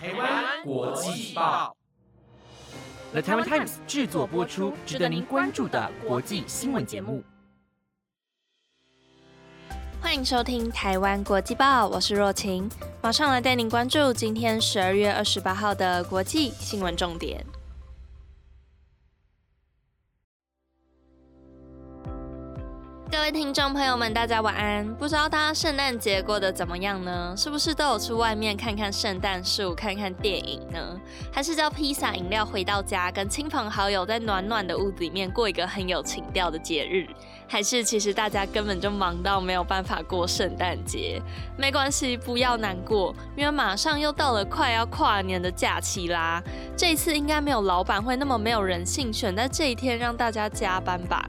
台湾国际报，The Taiwan Times 制作播出，值得您关注的国际新闻节目。欢迎收听台湾国际报，我是若晴，马上来带您关注今天十二月二十八号的国际新闻重点。各位听众朋友们，大家晚安。不知道大家圣诞节过得怎么样呢？是不是都有去外面看看圣诞树、看看电影呢？还是叫披萨、饮料回到家，跟亲朋好友在暖暖的屋子里面过一个很有情调的节日？还是其实大家根本就忙到没有办法过圣诞节？没关系，不要难过，因为马上又到了快要跨年的假期啦。这一次应该没有老板会那么没有人性，选在这一天让大家加班吧。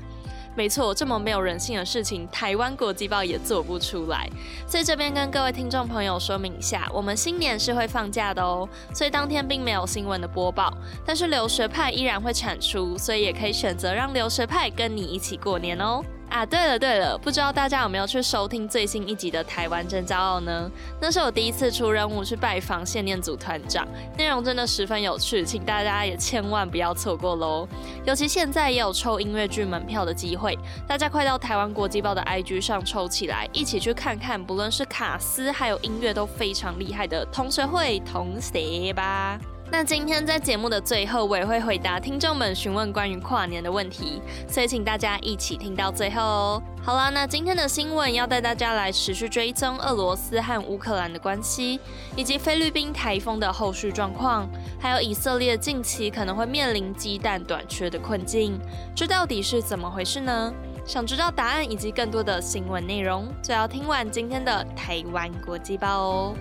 没错，这么没有人性的事情，台湾国际报也做不出来。所以这边跟各位听众朋友说明一下，我们新年是会放假的哦，所以当天并没有新闻的播报，但是留学派依然会产出，所以也可以选择让留学派跟你一起过年哦。啊，对了对了，不知道大家有没有去收听最新一集的《台湾真骄傲》呢？那是我第一次出任务去拜访献念组团长，内容真的十分有趣，请大家也千万不要错过喽！尤其现在也有抽音乐剧门票的机会，大家快到台湾国际报的 IG 上抽起来，一起去看看，不论是卡斯还有音乐都非常厉害的同学会同学吧。那今天在节目的最后，我也会回答听众们询问关于跨年的问题，所以请大家一起听到最后哦。好啦，那今天的新闻要带大家来持续追踪俄罗斯和乌克兰的关系，以及菲律宾台风的后续状况，还有以色列近期可能会面临鸡蛋短缺的困境，这到底是怎么回事呢？想知道答案以及更多的新闻内容，就要听完今天的台湾国际报哦。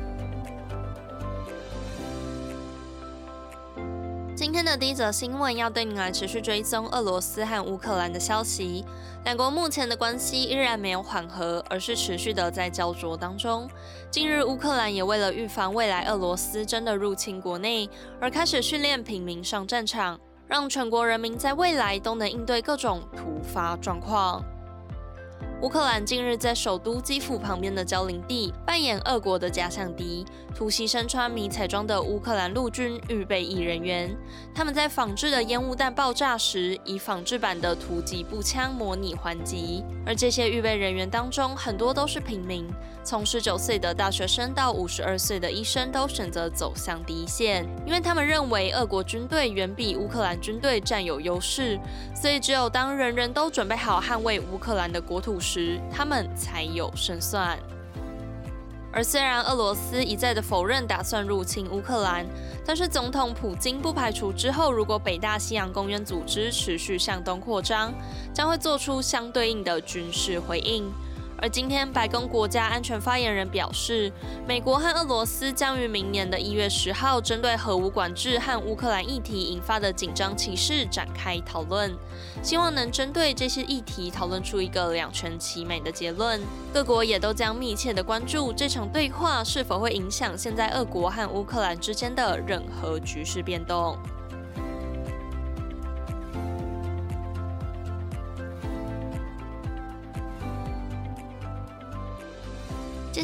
今天的第一则新闻要对您来持续追踪俄罗斯和乌克兰的消息。两国目前的关系依然没有缓和，而是持续的在焦灼当中。近日，乌克兰也为了预防未来俄罗斯真的入侵国内，而开始训练平民上战场，让全国人民在未来都能应对各种突发状况。乌克兰近日在首都基辅旁边的郊林地扮演俄国的假想敌，突袭身穿迷彩装的乌克兰陆军预备役人员。他们在仿制的烟雾弹爆炸时，以仿制版的突击步枪模拟还击。而这些预备人员当中，很多都是平民，从十九岁的大学生到五十二岁的医生，都选择走向第一线，因为他们认为俄国军队远比乌克兰军队占有优势，所以只有当人人都准备好捍卫乌克兰的国土。时他们才有胜算。而虽然俄罗斯一再的否认打算入侵乌克兰，但是总统普京不排除之后如果北大西洋公约组织持续向东扩张，将会做出相对应的军事回应。而今天，白宫国家安全发言人表示，美国和俄罗斯将于明年的一月十号，针对核武管制和乌克兰议题引发的紧张情势展开讨论，希望能针对这些议题讨论出一个两全其美的结论。各国也都将密切的关注这场对话是否会影响现在俄国和乌克兰之间的任何局势变动。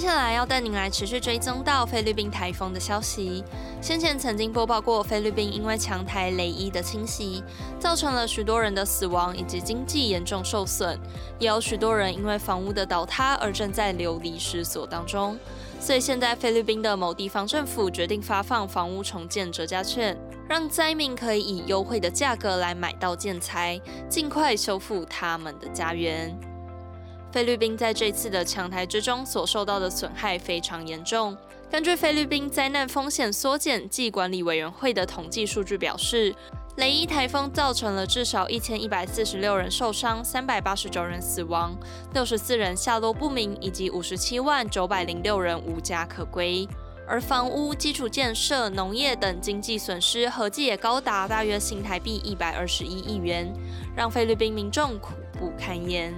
接下来要带您来持续追踪到菲律宾台风的消息。先前曾经播报过，菲律宾因为强台雷伊的侵袭，造成了许多人的死亡以及经济严重受损，也有许多人因为房屋的倒塌而正在流离失所当中。所以现在菲律宾的某地方政府决定发放房屋重建折价券，让灾民可以以优惠的价格来买到建材，尽快修复他们的家园。菲律宾在这次的强台之中所受到的损害非常严重。根据菲律宾灾难风险缩减暨管理委员会的统计数据表示，雷伊台风造成了至少一千一百四十六人受伤，三百八十九人死亡，六十四人下落不明，以及五十七万九百零六人无家可归。而房屋、基础建设、农业等经济损失合计也高达大约新台币一百二十一亿元，让菲律宾民众苦不堪言。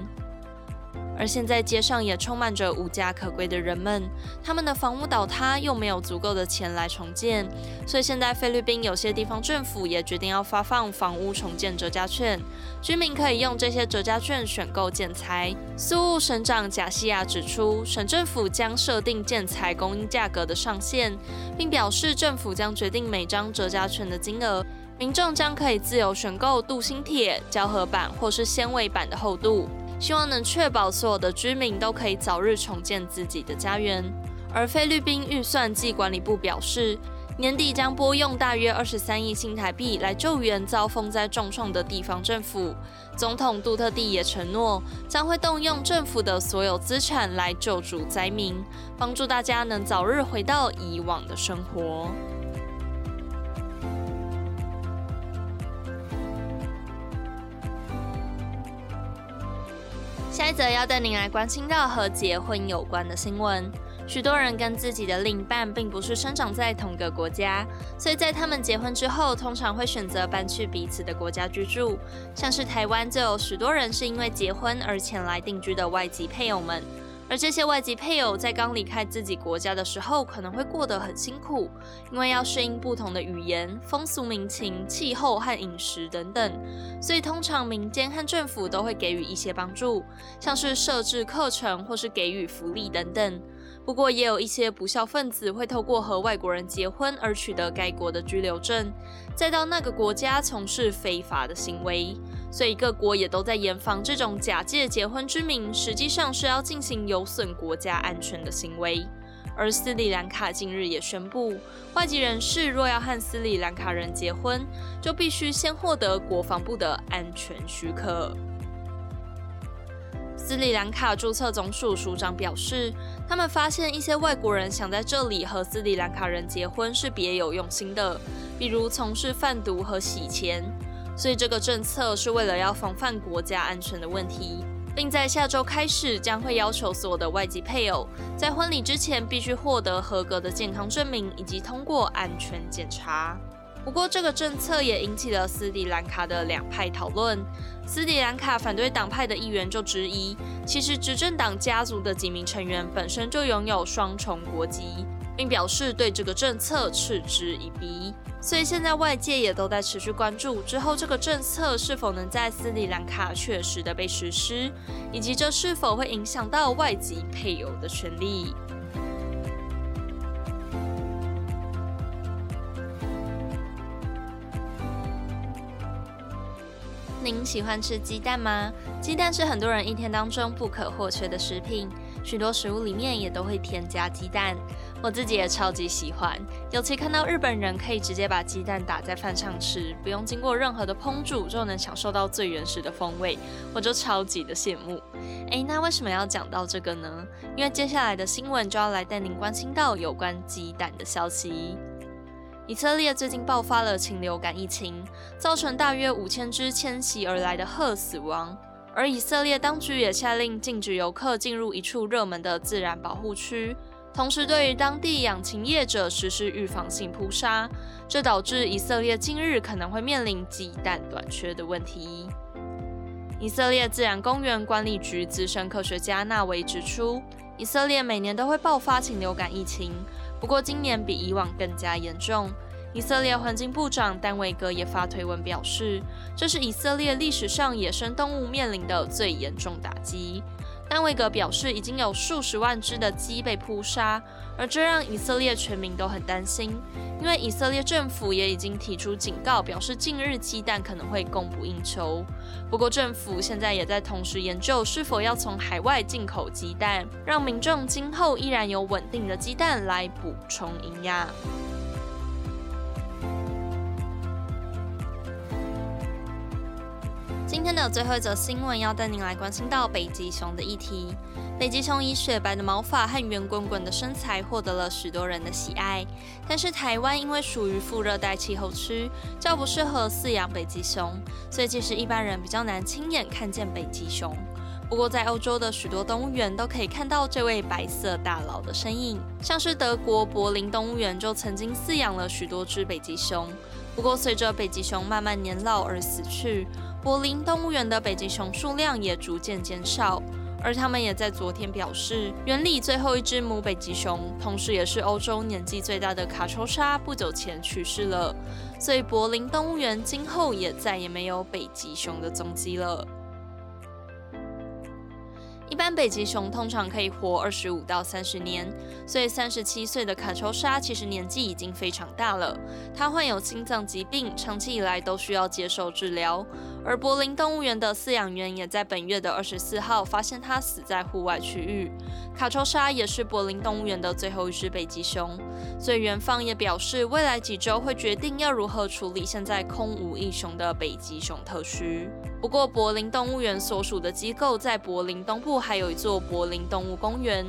而现在街上也充满着无家可归的人们，他们的房屋倒塌，又没有足够的钱来重建，所以现在菲律宾有些地方政府也决定要发放房屋重建折价券，居民可以用这些折价券选购建材。苏务省长贾西亚指出，省政府将设定建材供应价格的上限，并表示政府将决定每张折价券的金额，民众将可以自由选购镀锌铁、胶合板或是纤维板的厚度。希望能确保所有的居民都可以早日重建自己的家园。而菲律宾预算及管理部表示，年底将拨用大约二十三亿新台币来救援遭风灾重创的地方政府。总统杜特地也承诺，将会动用政府的所有资产来救助灾民，帮助大家能早日回到以往的生活。下一则要带您来关心到和结婚有关的新闻。许多人跟自己的另一半并不是生长在同个国家，所以在他们结婚之后，通常会选择搬去彼此的国家居住。像是台湾就有许多人是因为结婚而前来定居的外籍配偶们。而这些外籍配偶在刚离开自己国家的时候，可能会过得很辛苦，因为要适应不同的语言、风俗民情、气候和饮食等等。所以通常民间和政府都会给予一些帮助，像是设置课程或是给予福利等等。不过也有一些不孝分子会透过和外国人结婚而取得该国的居留证，再到那个国家从事非法的行为。所以各国也都在严防这种假借结婚之名，实际上是要进行有损国家安全的行为。而斯里兰卡近日也宣布，外籍人士若要和斯里兰卡人结婚，就必须先获得国防部的安全许可。斯里兰卡注册总署署长表示，他们发现一些外国人想在这里和斯里兰卡人结婚是别有用心的，比如从事贩毒和洗钱。所以这个政策是为了要防范国家安全的问题，并在下周开始将会要求所有的外籍配偶在婚礼之前必须获得合格的健康证明以及通过安全检查。不过这个政策也引起了斯里兰卡的两派讨论。斯里兰卡反对党派的议员就质疑，其实执政党家族的几名成员本身就拥有双重国籍。并表示对这个政策嗤之以鼻，所以现在外界也都在持续关注之后这个政策是否能在斯里兰卡确实的被实施，以及这是否会影响到外籍配偶的权利。您喜欢吃鸡蛋吗？鸡蛋是很多人一天当中不可或缺的食品。许多食物里面也都会添加鸡蛋，我自己也超级喜欢。尤其看到日本人可以直接把鸡蛋打在饭上吃，不用经过任何的烹煮就能享受到最原始的风味，我就超级的羡慕。诶，那为什么要讲到这个呢？因为接下来的新闻就要来带您关心到有关鸡蛋的消息。以色列最近爆发了禽流感疫情，造成大约五千只迁徙而来的鹤死亡。而以色列当局也下令禁止游客进入一处热门的自然保护区，同时对于当地养禽业者实施预防性扑杀，这导致以色列近日可能会面临鸡蛋短缺的问题。以色列自然公园管理局资深科学家纳维指出，以色列每年都会爆发禽流感疫情，不过今年比以往更加严重。以色列环境部长丹维格也发推文表示，这是以色列历史上野生动物面临的最严重打击。丹维格表示，已经有数十万只的鸡被扑杀，而这让以色列全民都很担心，因为以色列政府也已经提出警告，表示近日鸡蛋可能会供不应求。不过，政府现在也在同时研究是否要从海外进口鸡蛋，让民众今后依然有稳定的鸡蛋来补充营养。今天的最后一则新闻要带您来关心到北极熊的议题。北极熊以雪白的毛发和圆滚滚的身材获得了许多人的喜爱，但是台湾因为属于副热带气候区，较不适合饲养北极熊，所以其实一般人比较难亲眼看见北极熊。不过在欧洲的许多动物园都可以看到这位白色大佬的身影，像是德国柏林动物园就曾经饲养了许多只北极熊。不过随着北极熊慢慢年老而死去。柏林动物园的北极熊数量也逐渐减少，而他们也在昨天表示，园里最后一只母北极熊，同时也是欧洲年纪最大的卡秋莎，不久前去世了，所以柏林动物园今后也再也没有北极熊的踪迹了。一般北极熊通常可以活二十五到三十年，所以三十七岁的卡秋莎其实年纪已经非常大了。她患有心脏疾病，长期以来都需要接受治疗。而柏林动物园的饲养员也在本月的二十四号发现它死在户外区域。卡秋莎也是柏林动物园的最后一只北极熊，所以园方也表示，未来几周会决定要如何处理现在空无一熊的北极熊特区。不过，柏林动物园所属的机构在柏林东部还有一座柏林动物公园，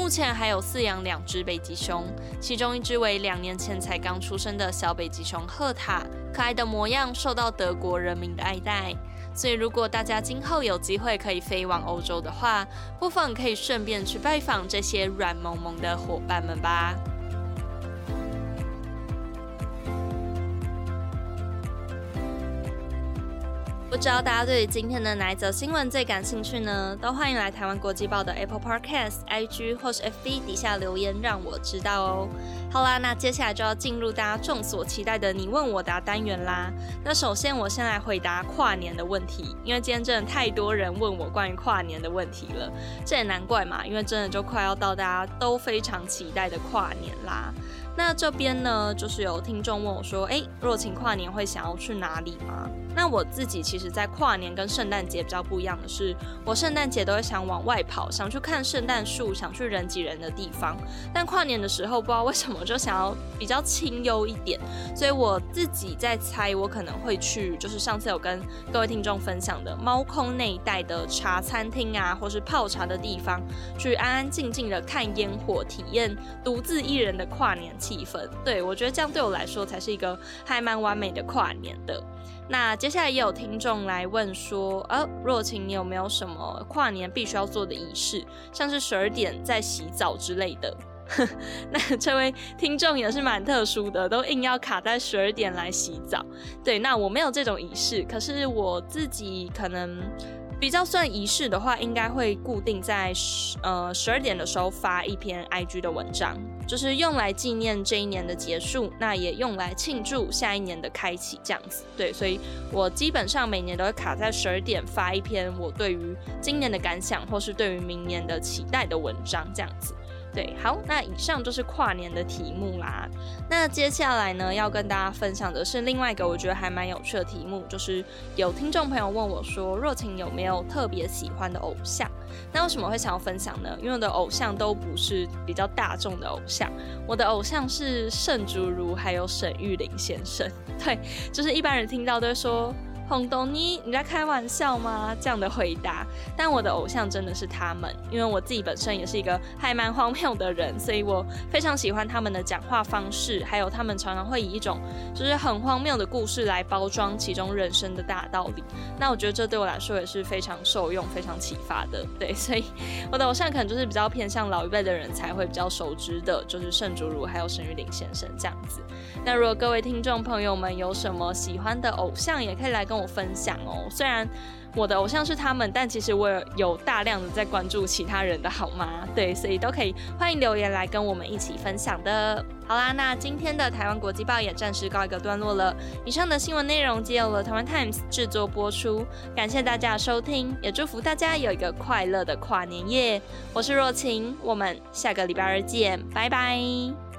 目前还有饲养两只北极熊，其中一只为两年前才刚出生的小北极熊赫塔，可爱的模样受到德国人民的爱戴。所以，如果大家今后有机会可以飞往欧洲的话，不妨可以顺便去拜访这些软萌萌的伙伴们吧。不知道大家对于今天的哪一则新闻最感兴趣呢？都欢迎来台湾国际报的 Apple Podcast、IG 或是 FB 底下留言，让我知道哦。好啦，那接下来就要进入大家众所期待的你问我答单元啦。那首先我先来回答跨年的问题，因为今天真的太多人问我关于跨年的问题了，这也难怪嘛，因为真的就快要到大家都非常期待的跨年啦。那这边呢，就是有听众问我说：“哎，若晴跨年会想要去哪里吗？”那我自己其实，在跨年跟圣诞节比较不一样的是，我圣诞节都会想往外跑，想去看圣诞树，想去人挤人的地方。但跨年的时候，不知道为什么就想要比较清幽一点，所以我自己在猜，我可能会去，就是上次有跟各位听众分享的猫空那一带的茶餐厅啊，或是泡茶的地方，去安安静静的看烟火，体验独自一人的跨年。气氛，对我觉得这样对我来说才是一个还蛮完美的跨年的。那接下来也有听众来问说，呃，若晴，你有没有什么跨年必须要做的仪式，像是十二点在洗澡之类的？那这位听众也是蛮特殊的，都硬要卡在十二点来洗澡。对，那我没有这种仪式，可是我自己可能。比较算仪式的话，应该会固定在十呃十二点的时候发一篇 IG 的文章，就是用来纪念这一年的结束，那也用来庆祝下一年的开启，这样子。对，所以我基本上每年都会卡在十二点发一篇我对于今年的感想，或是对于明年的期待的文章，这样子。对，好，那以上就是跨年的题目啦。那接下来呢，要跟大家分享的是另外一个我觉得还蛮有趣的题目，就是有听众朋友问我说，若晴有没有特别喜欢的偶像？那为什么会想要分享呢？因为我的偶像都不是比较大众的偶像，我的偶像是盛竹如还有沈玉琳先生。对，就是一般人听到都会说。红豆妮，你在开玩笑吗？这样的回答，但我的偶像真的是他们，因为我自己本身也是一个还蛮荒谬的人，所以我非常喜欢他们的讲话方式，还有他们常常会以一种就是很荒谬的故事来包装其中人生的大道理。那我觉得这对我来说也是非常受用、非常启发的。对，所以我的偶像可能就是比较偏向老一辈的人才会比较熟知的，就是盛竹如还有沈玉玲先生这样子。那如果各位听众朋友们有什么喜欢的偶像，也可以来跟。分享哦，虽然我的偶像是他们，但其实我有大量的在关注其他人的好吗？对，所以都可以欢迎留言来跟我们一起分享的。好啦，那今天的台湾国际报也暂时告一个段落了。以上的新闻内容皆由了台湾 Times 制作播出，感谢大家的收听，也祝福大家有一个快乐的跨年夜。我是若晴，我们下个礼拜二见，拜拜。